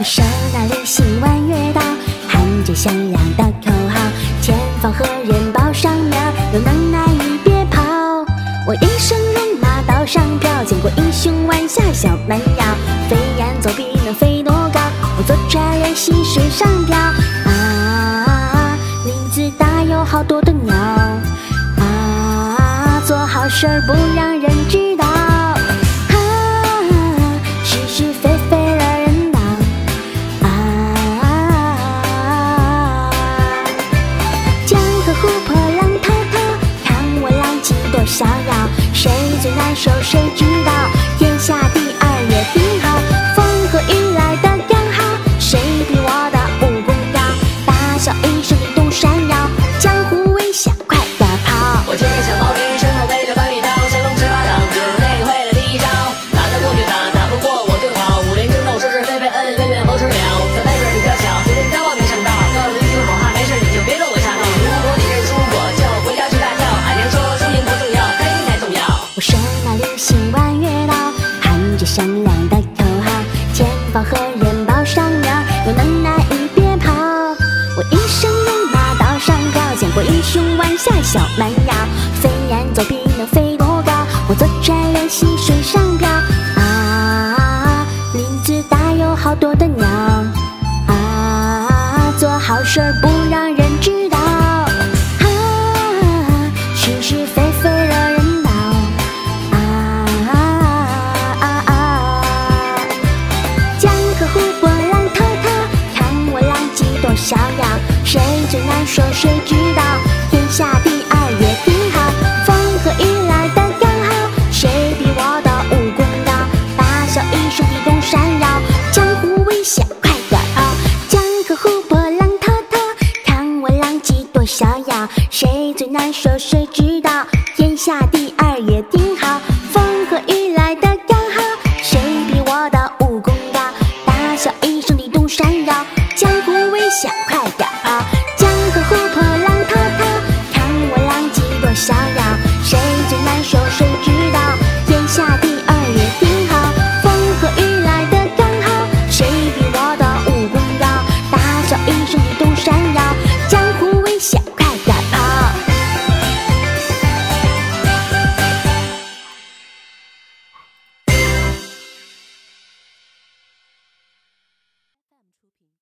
我手拿流星弯月刀喊着响亮的口号前方何人报上名有能耐你别跑。我一生戎马刀上飘见过英雄弯下小蛮腰飞檐走壁能飞多高？我坐船练习水上漂啊林子大有好多的鸟。啊做好事儿不让最难受谁知前方何人报上面儿？有能耐你别跑！我一生戎马道上飘，见过英雄弯下小蛮腰，飞檐走壁能飞多高？我坐船练习水上漂。啊，林子大有好多的鸟。啊，做好事不让人知道。啊，是是谁最难说谁知道？天下第二也挺好，风和雨来的刚好。谁比我的武功高？大笑一声地动山摇，江湖危险快点跑！江河湖泊浪滔滔，看我浪迹多逍遥。谁最难说谁知道？天下第二也。想快点儿。